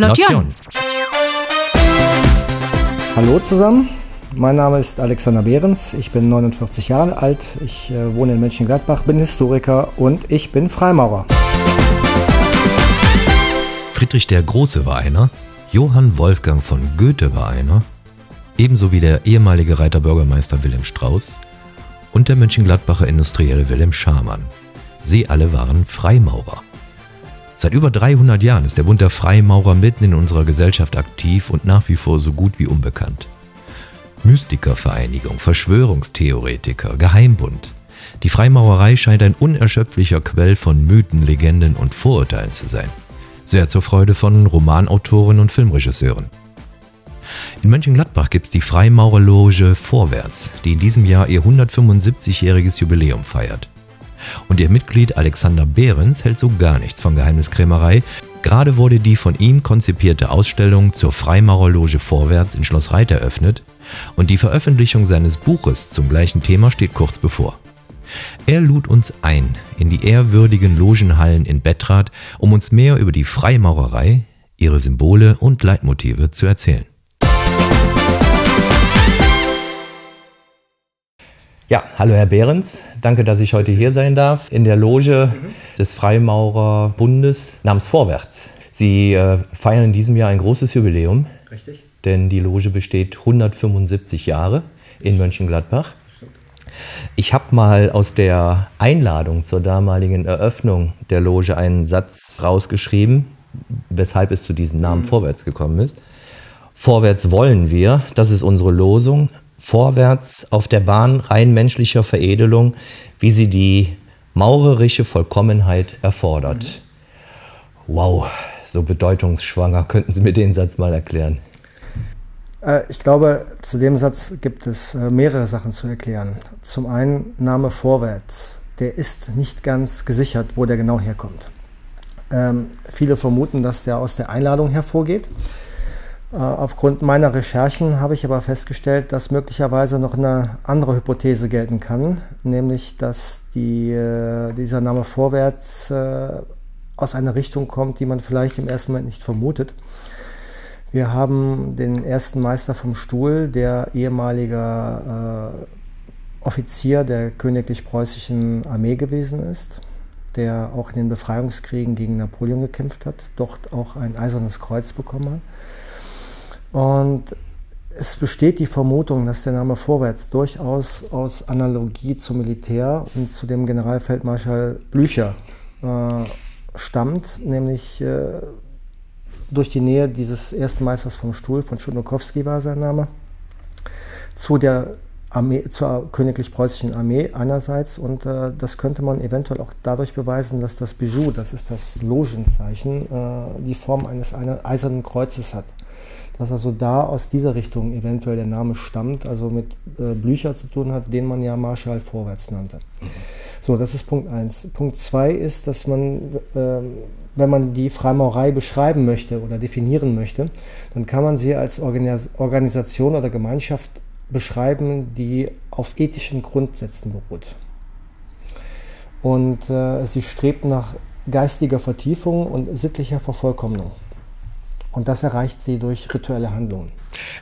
Lotion. Hallo zusammen, mein Name ist Alexander Behrens, ich bin 49 Jahre alt, ich äh, wohne in Mönchengladbach, bin Historiker und ich bin Freimaurer. Friedrich der Große war einer, Johann Wolfgang von Goethe war einer, ebenso wie der ehemalige Reiterbürgermeister Wilhelm Strauß und der Mönchengladbacher Industrielle Wilhelm Schamann. Sie alle waren Freimaurer. Seit über 300 Jahren ist der Bund der Freimaurer mitten in unserer Gesellschaft aktiv und nach wie vor so gut wie unbekannt. Mystikervereinigung, Verschwörungstheoretiker, Geheimbund. Die Freimaurerei scheint ein unerschöpflicher Quell von Mythen, Legenden und Vorurteilen zu sein. Sehr zur Freude von Romanautoren und Filmregisseuren. In Mönchengladbach gibt es die Freimaurerloge Vorwärts, die in diesem Jahr ihr 175-jähriges Jubiläum feiert. Und ihr Mitglied Alexander Behrens hält so gar nichts von Geheimniskrämerei. Gerade wurde die von ihm konzipierte Ausstellung zur Freimaurerloge Vorwärts in Schloss Reit eröffnet und die Veröffentlichung seines Buches zum gleichen Thema steht kurz bevor. Er lud uns ein in die ehrwürdigen Logenhallen in Bettrad, um uns mehr über die Freimaurerei, ihre Symbole und Leitmotive zu erzählen. Ja, hallo Herr Behrens, danke, dass ich heute hier sein darf in der Loge des Freimaurerbundes namens Vorwärts. Sie äh, feiern in diesem Jahr ein großes Jubiläum. Richtig. Denn die Loge besteht 175 Jahre in Mönchengladbach. Ich habe mal aus der Einladung zur damaligen Eröffnung der Loge einen Satz rausgeschrieben, weshalb es zu diesem Namen mhm. Vorwärts gekommen ist. Vorwärts wollen wir, das ist unsere Losung, vorwärts auf der Bahn rein menschlicher Veredelung, wie sie die maurerische Vollkommenheit erfordert. Mhm. Wow, so bedeutungsschwanger. Könnten Sie mir den Satz mal erklären? Äh, ich glaube, zu dem Satz gibt es äh, mehrere Sachen zu erklären. Zum einen Name Vorwärts. Der ist nicht ganz gesichert, wo der genau herkommt. Ähm, viele vermuten, dass der aus der Einladung hervorgeht. Äh, aufgrund meiner Recherchen habe ich aber festgestellt, dass möglicherweise noch eine andere Hypothese gelten kann, nämlich dass die, äh, dieser Name Vorwärts äh, aus einer Richtung kommt, die man vielleicht im ersten Moment nicht vermutet. Wir haben den ersten Meister vom Stuhl, der ehemaliger Offizier der königlich-preußischen Armee gewesen ist, der auch in den Befreiungskriegen gegen Napoleon gekämpft hat, dort auch ein eisernes Kreuz bekommen hat. Und es besteht die Vermutung, dass der Name Vorwärts durchaus aus Analogie zum Militär und zu dem Generalfeldmarschall Blücher äh, stammt, nämlich äh, durch die Nähe dieses ersten Meisters vom Stuhl, von Schudnokowski war sein Name, zu der Armee, zur königlich-preußischen Armee einerseits und äh, das könnte man eventuell auch dadurch beweisen, dass das Bijou, das ist das Logenzeichen, äh, die Form eines eisernen Kreuzes hat. Dass also da aus dieser Richtung eventuell der Name stammt, also mit äh, Blücher zu tun hat, den man ja Marschall vorwärts nannte. Mhm. So, das ist Punkt 1. Punkt 2 ist, dass man, äh, wenn man die Freimaurerei beschreiben möchte oder definieren möchte, dann kann man sie als Organis Organisation oder Gemeinschaft beschreiben, die auf ethischen Grundsätzen beruht. Und äh, sie strebt nach geistiger Vertiefung und sittlicher Vervollkommnung. Und das erreicht sie durch rituelle Handlungen.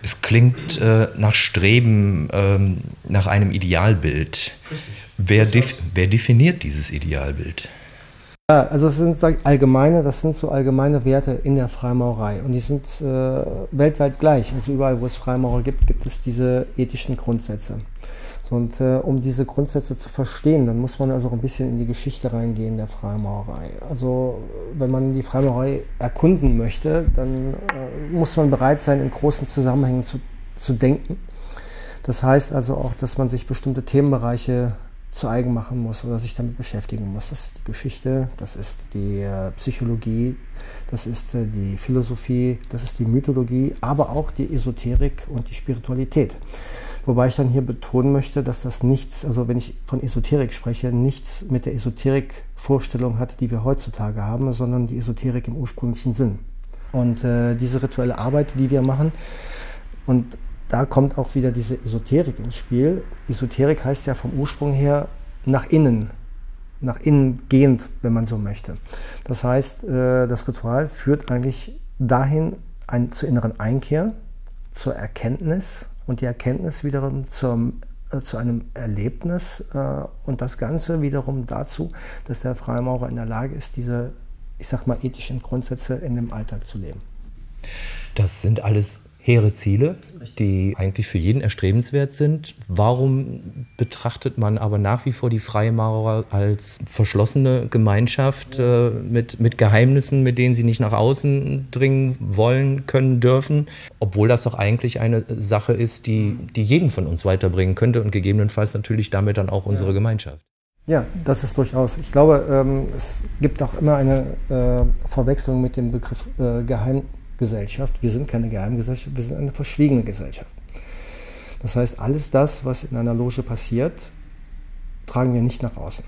Es klingt äh, nach Streben, ähm, nach einem Idealbild. Wer, def wer, definiert dieses Idealbild? Ja, also es sind allgemeine, das sind so allgemeine Werte in der Freimaurerei und die sind äh, weltweit gleich. Also überall, wo es Freimaurer gibt, gibt es diese ethischen Grundsätze. Und äh, um diese Grundsätze zu verstehen, dann muss man also auch ein bisschen in die Geschichte reingehen der Freimaurerei. Also wenn man die Freimaurerei erkunden möchte, dann äh, muss man bereit sein, in großen Zusammenhängen zu, zu denken. Das heißt also auch, dass man sich bestimmte Themenbereiche zu eigen machen muss oder sich damit beschäftigen muss. Das ist die Geschichte, das ist die äh, Psychologie, das ist äh, die Philosophie, das ist die Mythologie, aber auch die Esoterik und die Spiritualität. Wobei ich dann hier betonen möchte, dass das nichts, also wenn ich von Esoterik spreche, nichts mit der Esoterik-Vorstellung hat, die wir heutzutage haben, sondern die Esoterik im ursprünglichen Sinn. Und äh, diese rituelle Arbeit, die wir machen, und da kommt auch wieder diese Esoterik ins Spiel. Esoterik heißt ja vom Ursprung her nach innen, nach innen gehend, wenn man so möchte. Das heißt, äh, das Ritual führt eigentlich dahin ein, zur inneren Einkehr, zur Erkenntnis und die Erkenntnis wiederum zum, äh, zu einem Erlebnis äh, und das Ganze wiederum dazu, dass der Freimaurer in der Lage ist, diese, ich sag mal, ethischen Grundsätze in dem Alltag zu leben. Das sind alles hehre Ziele, die eigentlich für jeden erstrebenswert sind. Warum betrachtet man aber nach wie vor die Freimaurer als verschlossene Gemeinschaft äh, mit, mit Geheimnissen, mit denen sie nicht nach außen dringen wollen, können, dürfen, obwohl das doch eigentlich eine Sache ist, die, die jeden von uns weiterbringen könnte und gegebenenfalls natürlich damit dann auch unsere Gemeinschaft? Ja, das ist durchaus. Ich glaube, ähm, es gibt auch immer eine äh, Verwechslung mit dem Begriff äh, Geheim, Gesellschaft. Wir sind keine Geheimgesellschaft, wir sind eine verschwiegene Gesellschaft. Das heißt, alles das, was in einer Loge passiert, tragen wir nicht nach außen.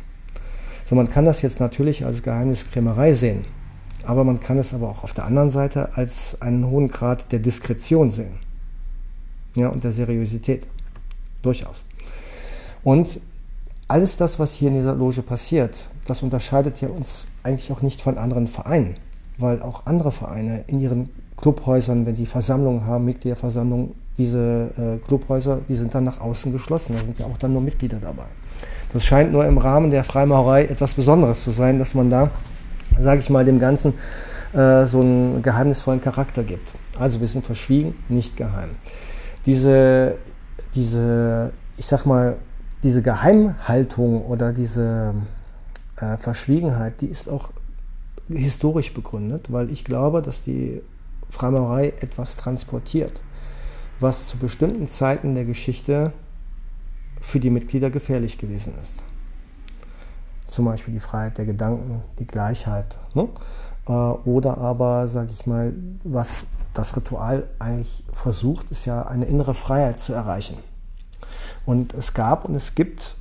So, man kann das jetzt natürlich als Geheimniskrämerei sehen, aber man kann es aber auch auf der anderen Seite als einen hohen Grad der Diskretion sehen. Ja, und der Seriosität. Durchaus. Und alles das, was hier in dieser Loge passiert, das unterscheidet ja uns eigentlich auch nicht von anderen Vereinen weil auch andere Vereine in ihren Clubhäusern, wenn die Versammlungen haben, Mitgliederversammlungen, diese äh, Clubhäuser, die sind dann nach außen geschlossen. Da sind ja auch dann nur Mitglieder dabei. Das scheint nur im Rahmen der Freimaurerei etwas Besonderes zu sein, dass man da, sage ich mal, dem Ganzen äh, so einen geheimnisvollen Charakter gibt. Also wir sind verschwiegen, nicht geheim. Diese, diese, ich sag mal, diese Geheimhaltung oder diese äh, Verschwiegenheit, die ist auch historisch begründet, weil ich glaube, dass die Freimaurerei etwas transportiert, was zu bestimmten Zeiten der Geschichte für die Mitglieder gefährlich gewesen ist. Zum Beispiel die Freiheit der Gedanken, die Gleichheit. Ne? Äh, oder aber, sage ich mal, was das Ritual eigentlich versucht, ist ja eine innere Freiheit zu erreichen. Und es gab und es gibt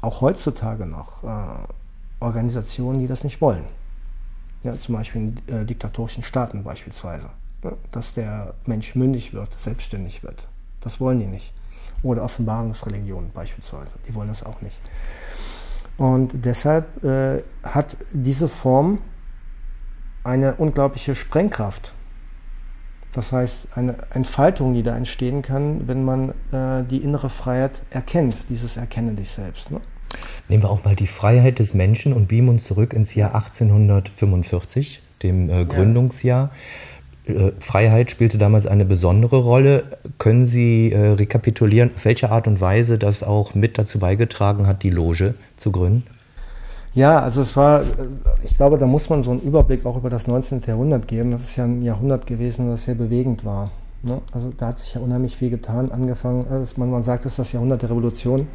auch heutzutage noch äh, Organisationen, die das nicht wollen ja, zum Beispiel in äh, diktatorischen Staaten beispielsweise, ja, dass der Mensch mündig wird, selbstständig wird. Das wollen die nicht. Oder Offenbarungsreligionen beispielsweise, die wollen das auch nicht. Und deshalb äh, hat diese Form eine unglaubliche Sprengkraft. Das heißt, eine Entfaltung, die da entstehen kann, wenn man äh, die innere Freiheit erkennt, dieses Erkenne dich selbst. Ne? Nehmen wir auch mal die Freiheit des Menschen und beamen uns zurück ins Jahr 1845, dem äh, Gründungsjahr. Äh, Freiheit spielte damals eine besondere Rolle. Können Sie äh, rekapitulieren, auf welche Art und Weise das auch mit dazu beigetragen hat, die Loge zu gründen? Ja, also es war, äh, ich glaube, da muss man so einen Überblick auch über das 19. Jahrhundert geben. Das ist ja ein Jahrhundert gewesen, das sehr bewegend war. Ne? Also da hat sich ja unheimlich viel getan, angefangen, also man, man sagt, es ist das Jahrhundert der Revolution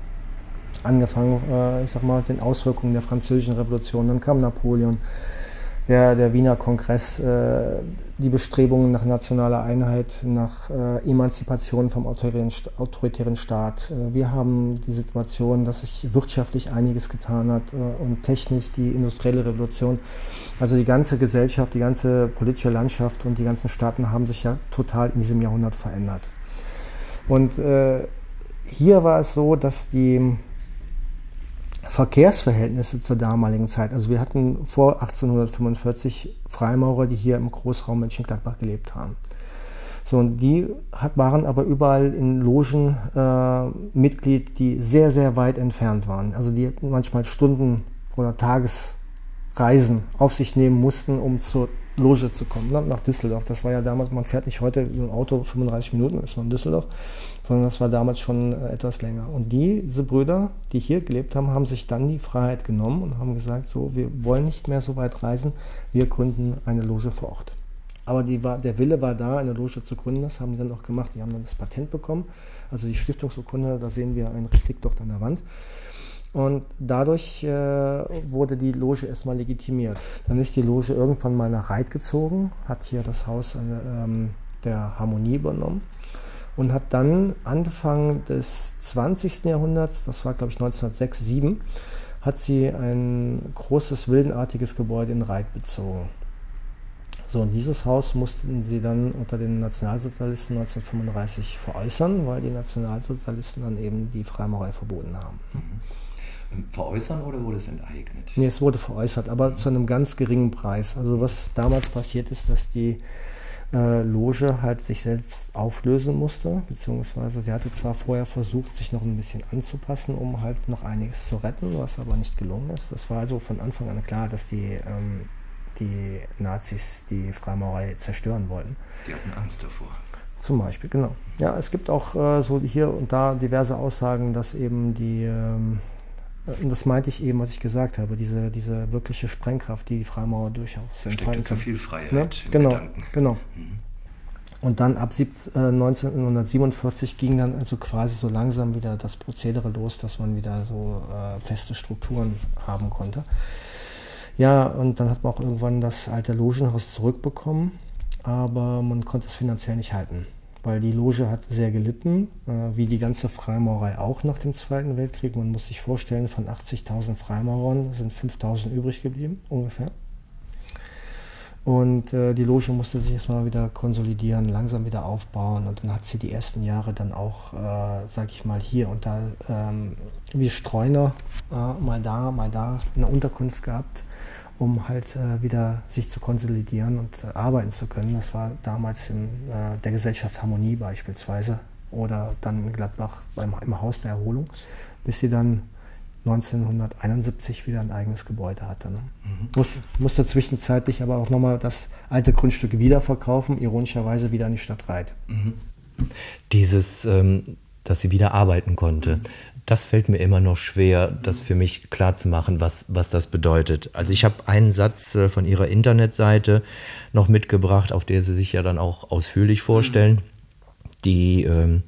angefangen, äh, ich sag mal, den Auswirkungen der Französischen Revolution. Dann kam Napoleon, der, der Wiener Kongress, äh, die Bestrebungen nach nationaler Einheit, nach äh, Emanzipation vom autoritären, autoritären Staat. Äh, wir haben die Situation, dass sich wirtschaftlich einiges getan hat äh, und technisch die industrielle Revolution. Also die ganze Gesellschaft, die ganze politische Landschaft und die ganzen Staaten haben sich ja total in diesem Jahrhundert verändert. Und äh, hier war es so, dass die Verkehrsverhältnisse zur damaligen Zeit. Also wir hatten vor 1845 Freimaurer, die hier im Großraum Mönchengladbach gelebt haben. So, und die hat, waren aber überall in Logen äh, Mitglied, die sehr, sehr weit entfernt waren. Also die manchmal Stunden oder Tagesreisen auf sich nehmen mussten, um zur Loge zu kommen, ne, nach Düsseldorf. Das war ja damals, man fährt nicht heute mit dem Auto 35 Minuten, ist man in Düsseldorf, sondern das war damals schon äh, etwas länger. Und diese Brüder, die hier gelebt haben, haben sich dann die Freiheit genommen und haben gesagt, so, wir wollen nicht mehr so weit reisen, wir gründen eine Loge vor Ort. Aber die war, der Wille war da, eine Loge zu gründen, das haben die dann auch gemacht. Die haben dann das Patent bekommen, also die Stiftungsurkunde, da sehen wir ein Replik dort an der Wand. Und dadurch äh, wurde die Loge erstmal legitimiert. Dann ist die Loge irgendwann mal nach Reit gezogen, hat hier das Haus äh, der Harmonie übernommen und hat dann Anfang des 20. Jahrhunderts, das war glaube ich 1906, 7, hat sie ein großes wildenartiges Gebäude in Reit bezogen. So, und dieses Haus mussten sie dann unter den Nationalsozialisten 1935 veräußern, weil die Nationalsozialisten dann eben die Freimaurerei verboten haben. Mhm. Veräußern oder wurde es enteignet? Nee, es wurde veräußert, aber zu einem ganz geringen Preis. Also was damals passiert ist, dass die äh, Loge halt sich selbst auflösen musste, beziehungsweise sie hatte zwar vorher versucht, sich noch ein bisschen anzupassen, um halt noch einiges zu retten, was aber nicht gelungen ist. Das war also von Anfang an klar, dass die, ähm, die Nazis die Freimaurerei zerstören wollten. Die hatten Angst davor. Zum Beispiel, genau. Ja, es gibt auch äh, so hier und da diverse Aussagen, dass eben die ähm, und das meinte ich eben, was ich gesagt habe, diese, diese wirkliche Sprengkraft, die die Freimaurer durchaus entfalten kann. viel Freiheit ne? Genau, Gedanken. genau. Mhm. Und dann ab 17, äh, 1947 ging dann also quasi so langsam wieder das Prozedere los, dass man wieder so äh, feste Strukturen haben konnte. Ja, und dann hat man auch irgendwann das alte Logenhaus zurückbekommen, aber man konnte es finanziell nicht halten weil die Loge hat sehr gelitten, äh, wie die ganze Freimaurerei auch nach dem Zweiten Weltkrieg. Man muss sich vorstellen, von 80.000 Freimaurern sind 5.000 übrig geblieben, ungefähr. Und äh, die Loge musste sich erstmal wieder konsolidieren, langsam wieder aufbauen. Und dann hat sie die ersten Jahre dann auch, äh, sag ich mal, hier und da ähm, wie Streuner äh, mal da, mal da eine Unterkunft gehabt um halt äh, wieder sich zu konsolidieren und äh, arbeiten zu können. Das war damals in äh, der Gesellschaft Harmonie beispielsweise oder dann in Gladbach beim, im Haus der Erholung, bis sie dann 1971 wieder ein eigenes Gebäude hatte. Ne? Mhm. Muss, musste zwischenzeitlich aber auch nochmal das alte Grundstück wiederverkaufen, ironischerweise wieder an die Stadt Reit. Mhm. Dieses, ähm, dass sie wieder arbeiten konnte. Mhm das fällt mir immer noch schwer, das für mich klar zu machen, was, was das bedeutet. Also ich habe einen Satz äh, von Ihrer Internetseite noch mitgebracht, auf der Sie sich ja dann auch ausführlich vorstellen. Die, ähm,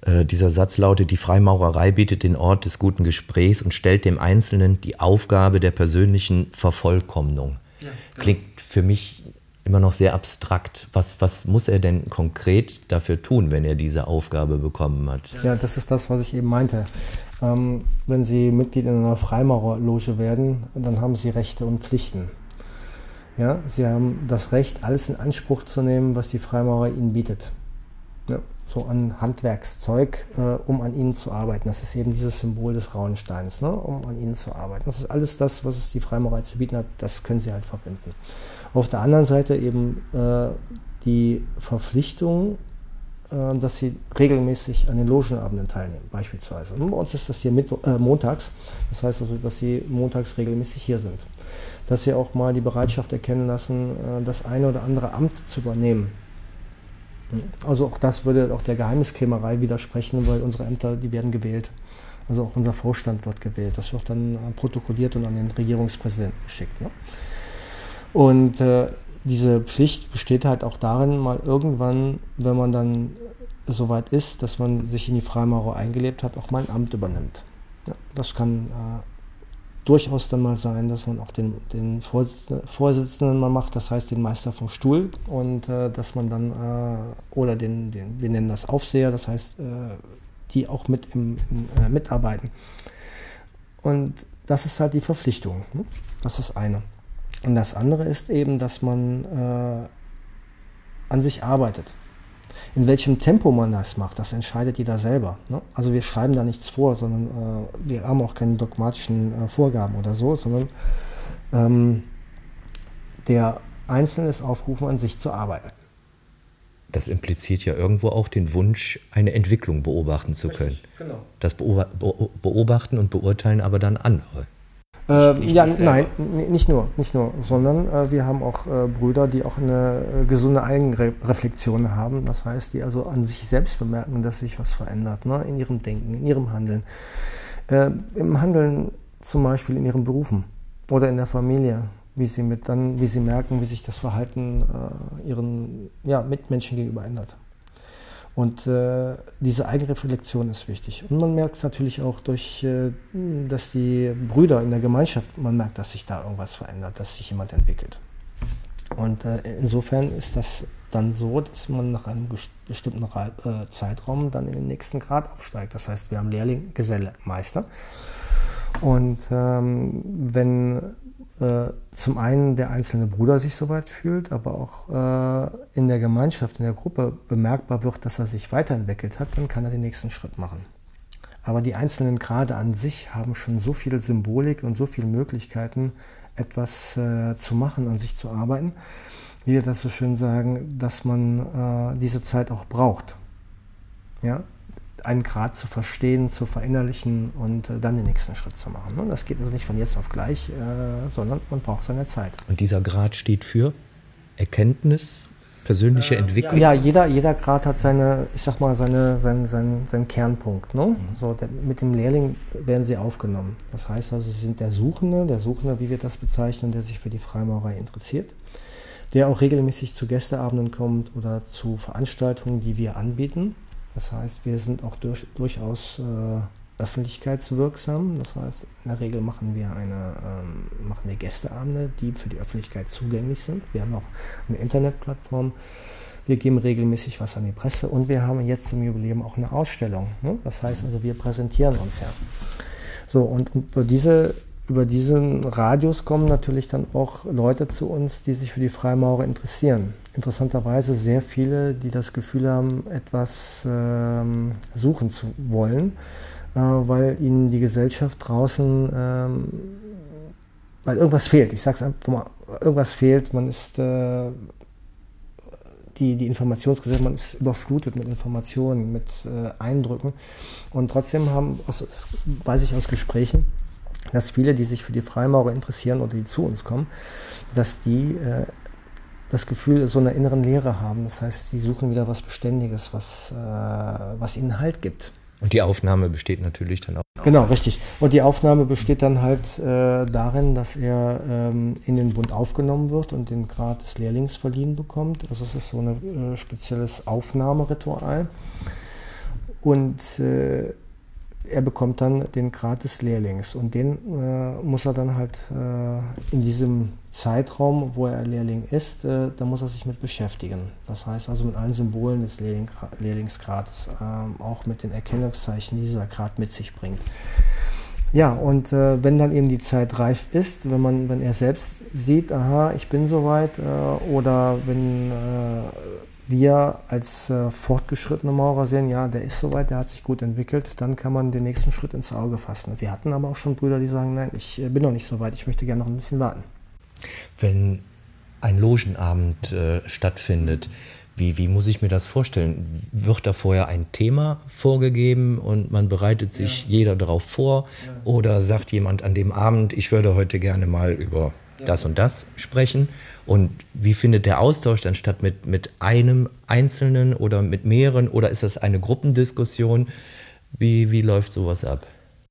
äh, dieser Satz lautet, die Freimaurerei bietet den Ort des guten Gesprächs und stellt dem Einzelnen die Aufgabe der persönlichen Vervollkommnung. Ja, genau. Klingt für mich immer noch sehr abstrakt. Was, was muss er denn konkret dafür tun, wenn er diese Aufgabe bekommen hat? Ja, das ist das, was ich eben meinte. Ähm, wenn Sie Mitglied in einer Freimaurerloge werden, dann haben Sie Rechte und Pflichten. Ja, Sie haben das Recht, alles in Anspruch zu nehmen, was die Freimaurer Ihnen bietet. Ja, so an Handwerkszeug, äh, um an ihnen zu arbeiten. Das ist eben dieses Symbol des Rauensteins, ne, um an ihnen zu arbeiten. Das ist alles das, was es die Freimaurerei zu bieten hat, das können Sie halt verbinden. Auf der anderen Seite eben äh, die Verpflichtung, äh, dass sie regelmäßig an den Logenabenden teilnehmen, beispielsweise. Und bei uns ist das hier mit, äh, montags, das heißt also, dass sie montags regelmäßig hier sind. Dass sie auch mal die Bereitschaft erkennen lassen, äh, das eine oder andere Amt zu übernehmen. Also auch das würde auch der Geheimniskrämerei widersprechen, weil unsere Ämter, die werden gewählt. Also auch unser Vorstand wird gewählt. Das wird dann äh, protokolliert und an den Regierungspräsidenten geschickt. Ne? Und äh, diese Pflicht besteht halt auch darin, mal irgendwann, wenn man dann so weit ist, dass man sich in die Freimaurerei eingelebt hat, auch mal ein Amt übernimmt. Ja, das kann äh, durchaus dann mal sein, dass man auch den, den Vorsitzenden, Vorsitzenden mal macht, das heißt den Meister vom Stuhl und äh, dass man dann, äh, oder den, den, wir nennen das Aufseher, das heißt, äh, die auch mit im, im äh, mitarbeiten. Und das ist halt die Verpflichtung. Ne? Das ist eine. Und das andere ist eben, dass man äh, an sich arbeitet. In welchem Tempo man das macht, das entscheidet jeder selber. Ne? Also wir schreiben da nichts vor, sondern äh, wir haben auch keine dogmatischen äh, Vorgaben oder so, sondern ähm, der Einzelne ist aufgerufen, an sich zu arbeiten. Das impliziert ja irgendwo auch den Wunsch, eine Entwicklung beobachten zu können. Richtig, genau. Das beobachten und beurteilen aber dann andere. Äh, ja, nein, nicht nur, nicht nur, sondern äh, wir haben auch äh, Brüder, die auch eine äh, gesunde Eigenreflexion haben. Das heißt, die also an sich selbst bemerken, dass sich was verändert, ne? in ihrem Denken, in ihrem Handeln. Äh, Im Handeln zum Beispiel in ihren Berufen oder in der Familie, wie sie mit dann, wie sie merken, wie sich das Verhalten äh, ihren ja, Mitmenschen gegenüber ändert. Und äh, diese Eigenreflexion ist wichtig. Und man merkt es natürlich auch durch, äh, dass die Brüder in der Gemeinschaft, man merkt, dass sich da irgendwas verändert, dass sich jemand entwickelt. Und äh, insofern ist das dann so, dass man nach einem bestimmten äh, Zeitraum dann in den nächsten Grad aufsteigt. Das heißt, wir haben Lehrling, Geselle, Meister. Und ähm, wenn zum einen der einzelne Bruder sich soweit fühlt, aber auch äh, in der Gemeinschaft, in der Gruppe bemerkbar wird, dass er sich weiterentwickelt hat, dann kann er den nächsten Schritt machen. Aber die einzelnen Grade an sich haben schon so viel Symbolik und so viele Möglichkeiten, etwas äh, zu machen, an sich zu arbeiten, wie wir das so schön sagen, dass man äh, diese Zeit auch braucht. Ja? Einen Grad zu verstehen, zu verinnerlichen und äh, dann den nächsten Schritt zu machen. Ne? Das geht also nicht von jetzt auf gleich, äh, sondern man braucht seine Zeit. Und dieser Grad steht für Erkenntnis, persönliche Entwicklung? Ja, jeder, jeder Grad hat seine, ich sag mal, seine, seinen, seinen, seinen Kernpunkt. Ne? Mhm. So, der, mit dem Lehrling werden sie aufgenommen. Das heißt also, sie sind der Suchende, der Suchende, wie wir das bezeichnen, der sich für die Freimaurerei interessiert, der auch regelmäßig zu Gästeabenden kommt oder zu Veranstaltungen, die wir anbieten. Das heißt, wir sind auch durch, durchaus äh, öffentlichkeitswirksam. Das heißt, in der Regel machen wir eine ähm, machen wir Gästeabende, die für die Öffentlichkeit zugänglich sind. Wir haben auch eine Internetplattform. Wir geben regelmäßig was an die Presse und wir haben jetzt zum Jubiläum auch eine Ausstellung. Ne? Das heißt also, wir präsentieren uns ja. So, und, diese, über diesen Radius kommen natürlich dann auch Leute zu uns, die sich für die Freimaurer interessieren. Interessanterweise sehr viele, die das Gefühl haben, etwas ähm, suchen zu wollen äh, weil ihnen die Gesellschaft draußen, ähm, weil irgendwas fehlt. Ich sage es einfach mal, irgendwas fehlt. Man ist äh, die, die Informationsgesellschaft, man ist überflutet mit Informationen, mit äh, Eindrücken. Und trotzdem haben, aus, weiß ich aus Gesprächen, dass viele, die sich für die Freimaurer interessieren oder die zu uns kommen, dass die äh, das Gefühl so einer inneren Leere haben. Das heißt, sie suchen wieder was Beständiges, was, äh, was ihnen Halt gibt. Und die Aufnahme besteht natürlich dann auch. Genau, richtig. Und die Aufnahme besteht dann halt äh, darin, dass er ähm, in den Bund aufgenommen wird und den Grad des Lehrlings verliehen bekommt. Also es ist so ein äh, spezielles Aufnahmeritual. Und äh, er bekommt dann den Grad des Lehrlings und den äh, muss er dann halt äh, in diesem Zeitraum, wo er Lehrling ist, äh, da muss er sich mit beschäftigen. Das heißt also mit allen Symbolen des Lehrling Lehrlingsgrades, äh, auch mit den Erkennungszeichen, die dieser Grad mit sich bringt. Ja, und äh, wenn dann eben die Zeit reif ist, wenn man, wenn er selbst sieht, aha, ich bin soweit, äh, oder wenn äh, wir als äh, fortgeschrittene Maurer sehen, ja, der ist soweit, der hat sich gut entwickelt, dann kann man den nächsten Schritt ins Auge fassen. Wir hatten aber auch schon Brüder, die sagen, nein, ich äh, bin noch nicht so weit, ich möchte gerne noch ein bisschen warten. Wenn ein Logenabend äh, stattfindet, wie, wie muss ich mir das vorstellen? Wird da vorher ein Thema vorgegeben und man bereitet sich ja. jeder darauf vor? Ja. Oder sagt jemand an dem Abend, ich würde heute gerne mal über das und das sprechen? Und wie findet der Austausch dann statt mit, mit einem Einzelnen oder mit mehreren? Oder ist das eine Gruppendiskussion? Wie, wie läuft sowas ab?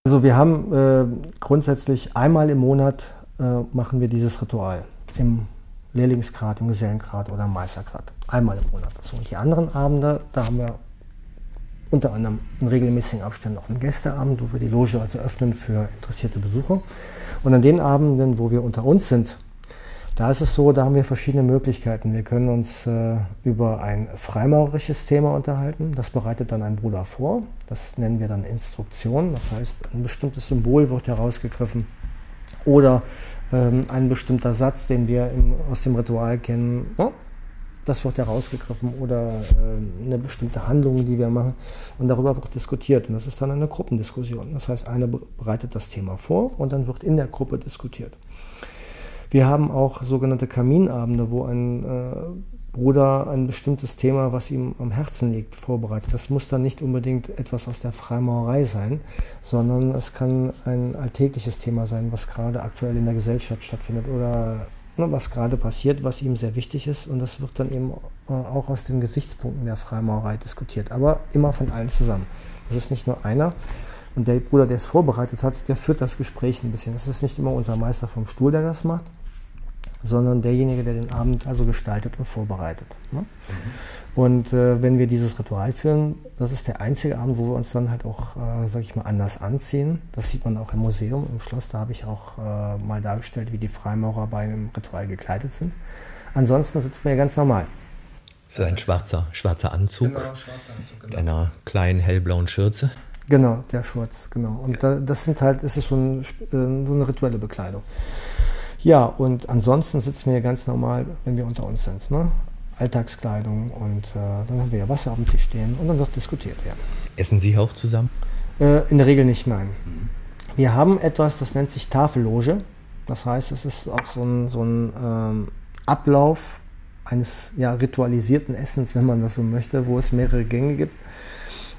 Also wir haben äh, grundsätzlich einmal im Monat äh, machen wir dieses Ritual im Lehrlingsgrad, im Gesellengrad oder im Meistergrad. Einmal im Monat. So, und die anderen Abende, da haben wir unter anderem in regelmäßigen Abständen auch einen Gästeabend, wo wir die Loge also öffnen für interessierte Besucher. Und an den Abenden, wo wir unter uns sind, da ist es so, da haben wir verschiedene Möglichkeiten. Wir können uns äh, über ein freimaurerisches Thema unterhalten. Das bereitet dann ein Bruder vor. Das nennen wir dann Instruktion. Das heißt, ein bestimmtes Symbol wird herausgegriffen oder ähm, ein bestimmter Satz, den wir im, aus dem Ritual kennen. Oh, das wird herausgegriffen oder äh, eine bestimmte Handlung, die wir machen. Und darüber wird diskutiert. Und das ist dann eine Gruppendiskussion. Das heißt, einer bereitet das Thema vor und dann wird in der Gruppe diskutiert. Wir haben auch sogenannte Kaminabende, wo ein äh, Bruder ein bestimmtes Thema, was ihm am Herzen liegt, vorbereitet. Das muss dann nicht unbedingt etwas aus der Freimaurerei sein, sondern es kann ein alltägliches Thema sein, was gerade aktuell in der Gesellschaft stattfindet oder was gerade passiert, was ihm sehr wichtig ist. Und das wird dann eben äh, auch aus den Gesichtspunkten der Freimaurerei diskutiert, aber immer von allen zusammen. Das ist nicht nur einer. Und der Bruder, der es vorbereitet hat, der führt das Gespräch ein bisschen. Das ist nicht immer unser Meister vom Stuhl, der das macht, sondern derjenige, der den Abend also gestaltet und vorbereitet. Ne? Mhm. Und äh, wenn wir dieses Ritual führen, das ist der einzige Abend, wo wir uns dann halt auch, äh, sag ich mal, anders anziehen. Das sieht man auch im Museum, im Schloss. Da habe ich auch äh, mal dargestellt, wie die Freimaurer beim Ritual gekleidet sind. Ansonsten sitzen wir ganz normal. Das ist ein schwarzer, schwarzer Anzug. Genau, schwarzer Anzug, genau. Mit einer kleinen hellblauen Schürze. Genau, der Schurz, genau. Und da, das sind halt, das ist so, ein, äh, so eine rituelle Bekleidung. Ja, und ansonsten sitzen wir hier ganz normal, wenn wir unter uns sind. Ne? Alltagskleidung und äh, dann haben wir ja Wasser dem Tisch stehen und dann wird diskutiert werden. Essen Sie auch zusammen? Äh, in der Regel nicht, nein. Wir haben etwas, das nennt sich Tafelloge. Das heißt, es ist auch so ein, so ein ähm, Ablauf eines ja, ritualisierten Essens, wenn man das so möchte, wo es mehrere Gänge gibt.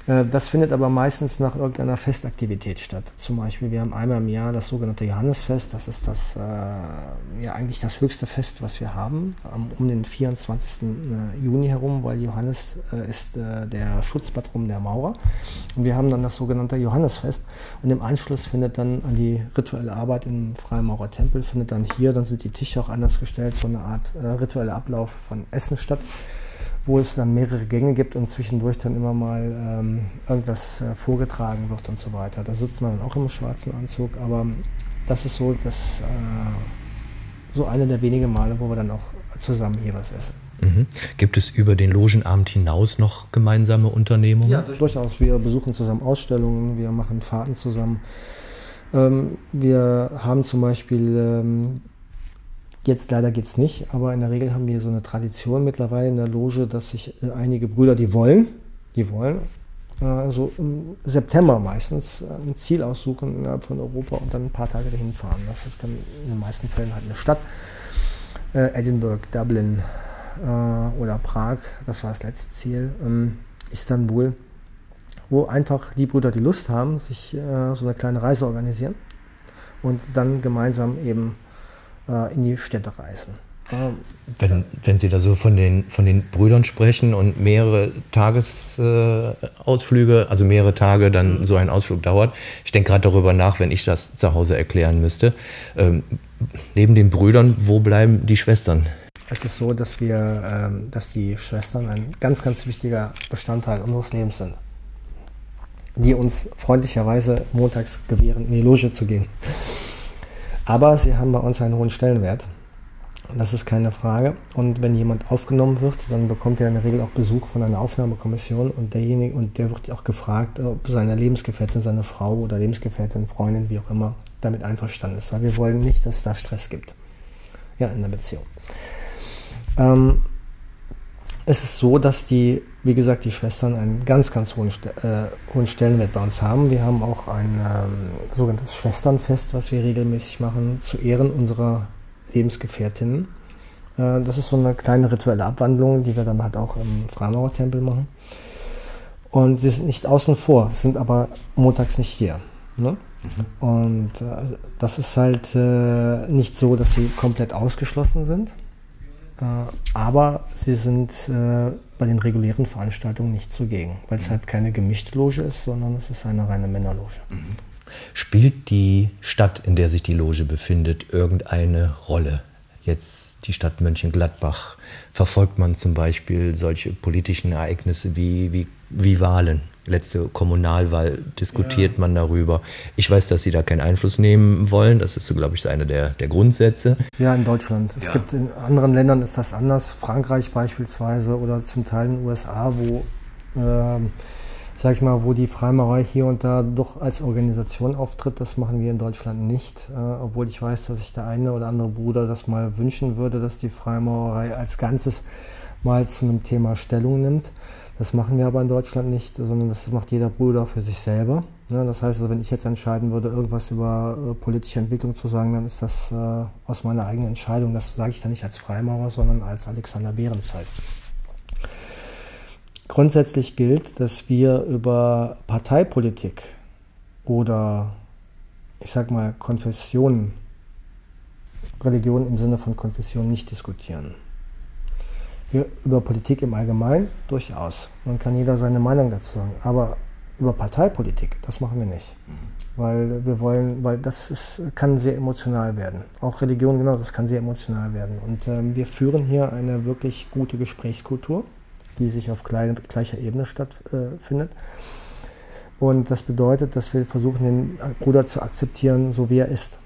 Äh, das findet aber meistens nach irgendeiner Festaktivität statt. Zum Beispiel, wir haben einmal im Jahr das sogenannte Johannesfest. Das ist das, äh, ja, eigentlich das höchste Fest, was wir haben, um den 24. Äh, Juni herum, weil Johannes ist der Schutzpatron der Maurer. Und wir haben dann das sogenannte Johannesfest. Und im Anschluss findet dann an die rituelle Arbeit im Freimaurertempel, findet dann hier, dann sind die Tische auch anders gestellt, so eine Art ritueller Ablauf von Essen statt wo es dann mehrere Gänge gibt und zwischendurch dann immer mal ähm, irgendwas äh, vorgetragen wird und so weiter. Da sitzt man dann auch im schwarzen Anzug, aber das ist so, das, äh, so eine der wenigen Male, wo wir dann auch zusammen hier was essen. Mhm. Gibt es über den Logenabend hinaus noch gemeinsame Unternehmungen? Ja, durchaus. Wir besuchen zusammen Ausstellungen, wir machen Fahrten zusammen. Ähm, wir haben zum Beispiel ähm, Jetzt leider geht es nicht, aber in der Regel haben wir so eine Tradition mittlerweile in der Loge, dass sich äh, einige Brüder, die wollen, die wollen, äh, so im September meistens äh, ein Ziel aussuchen innerhalb von Europa und dann ein paar Tage dahin fahren. Das ist in den meisten Fällen halt eine Stadt. Edinburgh, Dublin oder Prag, das war das letzte Ziel, ähm, Istanbul, wo einfach die Brüder, die Lust haben, sich so eine kleine Reise organisieren und dann gemeinsam eben äh, in die Städte reisen. Wenn, wenn Sie da so von den, von den Brüdern sprechen und mehrere Tagesausflüge, äh, also mehrere Tage dann mhm. so ein Ausflug dauert, ich denke gerade darüber nach, wenn ich das zu Hause erklären müsste. Ähm, neben den Brüdern, wo bleiben die Schwestern? Es ist so, dass wir, ähm, dass die Schwestern ein ganz, ganz wichtiger Bestandteil unseres Lebens sind, die uns freundlicherweise montags gewähren, in die Loge zu gehen. Aber sie haben bei uns einen hohen Stellenwert. Das ist keine Frage. Und wenn jemand aufgenommen wird, dann bekommt er in der Regel auch Besuch von einer Aufnahmekommission und derjenige, und der wird auch gefragt, ob seine Lebensgefährtin, seine Frau oder Lebensgefährtin, Freundin, wie auch immer, damit einverstanden ist. Weil wir wollen nicht, dass es da Stress gibt. Ja, in der Beziehung. Ähm, es ist so, dass die, wie gesagt, die Schwestern einen ganz, ganz hohen, äh, hohen Stellenwert bei uns haben. Wir haben auch ein ähm, sogenanntes Schwesternfest, was wir regelmäßig machen, zu Ehren unserer Lebensgefährtinnen. Äh, das ist so eine kleine rituelle Abwandlung, die wir dann halt auch im Freimaurertempel machen. Und sie sind nicht außen vor, sind aber montags nicht hier. Ne? Mhm. Und äh, das ist halt äh, nicht so, dass sie komplett ausgeschlossen sind. Äh, aber sie sind äh, bei den regulären Veranstaltungen nicht zugegen, weil es halt keine gemischte Loge ist, sondern es ist eine reine Männerloge. Mhm. Spielt die Stadt, in der sich die Loge befindet, irgendeine Rolle? Jetzt die Stadt Mönchengladbach. Verfolgt man zum Beispiel solche politischen Ereignisse wie, wie, wie Wahlen? Letzte Kommunalwahl diskutiert ja. man darüber. Ich weiß, dass Sie da keinen Einfluss nehmen wollen. Das ist so, glaube ich, einer der, der Grundsätze. Ja, in Deutschland. Es ja. gibt in anderen Ländern ist das anders. Frankreich beispielsweise oder zum Teil in den USA, wo, äh, sag ich mal, wo die Freimaurerei hier und da doch als Organisation auftritt. Das machen wir in Deutschland nicht. Äh, obwohl ich weiß, dass sich der eine oder andere Bruder das mal wünschen würde, dass die Freimaurerei als Ganzes mal zu einem Thema Stellung nimmt. Das machen wir aber in Deutschland nicht, sondern das macht jeder Bruder für sich selber. Ja, das heißt, also, wenn ich jetzt entscheiden würde, irgendwas über äh, politische Entwicklung zu sagen, dann ist das äh, aus meiner eigenen Entscheidung. Das sage ich dann nicht als Freimaurer, sondern als Alexander Behrenzeit. Grundsätzlich gilt, dass wir über Parteipolitik oder ich sag mal Konfessionen, Religion im Sinne von Konfession nicht diskutieren über Politik im Allgemeinen durchaus. Man kann jeder seine Meinung dazu sagen. Aber über Parteipolitik, das machen wir nicht. Mhm. Weil wir wollen, weil das ist, kann sehr emotional werden. Auch Religion, genau, das kann sehr emotional werden. Und ähm, wir führen hier eine wirklich gute Gesprächskultur, die sich auf kleine, gleicher Ebene stattfindet. Äh, Und das bedeutet, dass wir versuchen, den Bruder zu akzeptieren, so wie er ist.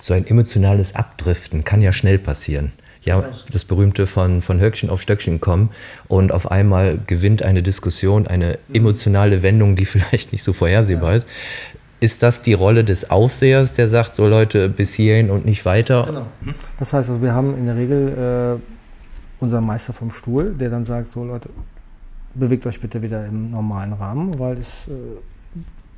So ein emotionales Abdriften kann ja schnell passieren ja, das berühmte von, von Höckchen auf Stöckchen kommen und auf einmal gewinnt eine Diskussion eine emotionale Wendung, die vielleicht nicht so vorhersehbar ja. ist. Ist das die Rolle des Aufsehers, der sagt, so Leute, bis hierhin und nicht weiter? Genau. Das heißt, also wir haben in der Regel äh, unseren Meister vom Stuhl, der dann sagt, so Leute, bewegt euch bitte wieder im normalen Rahmen, weil es äh,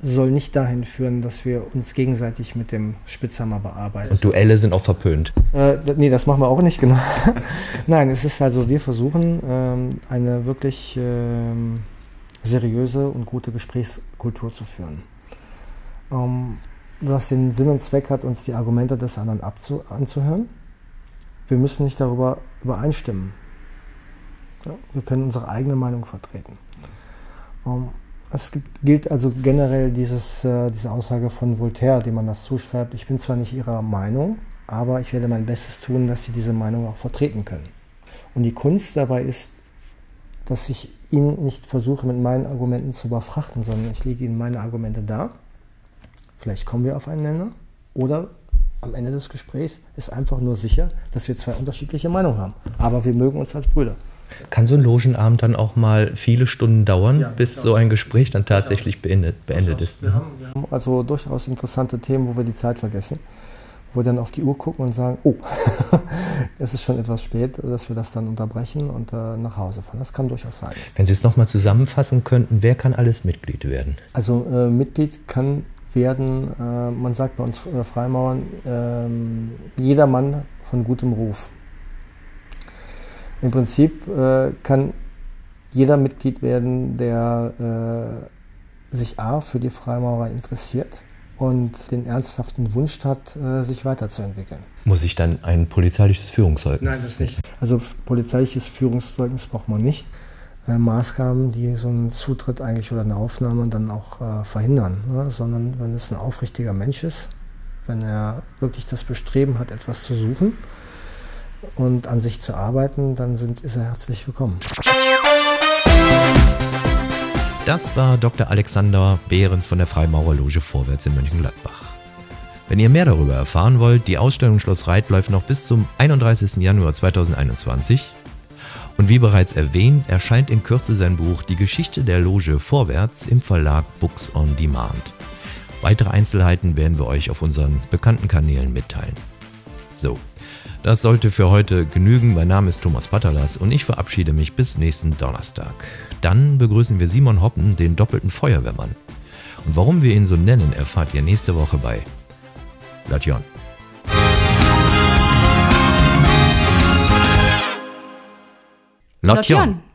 soll nicht dahin führen, dass wir uns gegenseitig mit dem Spitzhammer bearbeiten. Und Duelle sind auch verpönt. Äh, nee, das machen wir auch nicht, genau. Nein, es ist also, wir versuchen ähm, eine wirklich ähm, seriöse und gute Gesprächskultur zu führen. Ähm, was den Sinn und Zweck hat, uns die Argumente des anderen anzuhören. Wir müssen nicht darüber übereinstimmen. Ja, wir können unsere eigene Meinung vertreten. Ähm, es gibt, gilt also generell dieses, äh, diese Aussage von Voltaire, die man das zuschreibt. Ich bin zwar nicht Ihrer Meinung, aber ich werde mein Bestes tun, dass Sie diese Meinung auch vertreten können. Und die Kunst dabei ist, dass ich ihn nicht versuche, mit meinen Argumenten zu überfrachten, sondern ich lege Ihnen meine Argumente dar. Vielleicht kommen wir auf einen Nenner. Oder am Ende des Gesprächs ist einfach nur sicher, dass wir zwei unterschiedliche Meinungen haben. Aber wir mögen uns als Brüder. Kann so ein Logenabend dann auch mal viele Stunden dauern, ja, bis so ein Gespräch dann tatsächlich beendet, beendet ist? Wir haben, wir haben also durchaus interessante Themen, wo wir die Zeit vergessen wo wir dann auf die Uhr gucken und sagen, oh, es ist schon etwas spät, dass wir das dann unterbrechen und äh, nach Hause fahren. Das kann durchaus sein. Wenn Sie es nochmal zusammenfassen könnten, wer kann alles Mitglied werden? Also äh, Mitglied kann werden, äh, man sagt bei uns äh, Freimauern, ähm, jeder Mann von gutem Ruf. Im Prinzip äh, kann jeder Mitglied werden, der äh, sich A für die Freimaurer interessiert und den ernsthaften Wunsch hat, äh, sich weiterzuentwickeln. Muss ich dann ein polizeiliches Führungszeugnis? Nein, das nicht. Also polizeiliches Führungszeugnis braucht man nicht. Äh, Maßgaben, die so einen Zutritt eigentlich oder eine Aufnahme dann auch äh, verhindern, ne? sondern wenn es ein aufrichtiger Mensch ist, wenn er wirklich das Bestreben hat, etwas zu suchen und an sich zu arbeiten, dann sind, ist er herzlich willkommen. Das war Dr. Alexander Behrens von der Freimaurerloge Vorwärts in Mönchengladbach. Wenn ihr mehr darüber erfahren wollt, die Ausstellung Schloss Reit läuft noch bis zum 31. Januar 2021. Und wie bereits erwähnt, erscheint in Kürze sein Buch Die Geschichte der Loge Vorwärts im Verlag Books on Demand. Weitere Einzelheiten werden wir euch auf unseren bekannten Kanälen mitteilen. So, das sollte für heute genügen. Mein Name ist Thomas Patalas und ich verabschiede mich bis nächsten Donnerstag. Dann begrüßen wir Simon Hoppen, den doppelten Feuerwehrmann. Und warum wir ihn so nennen, erfahrt ihr nächste Woche bei Lation. Lation.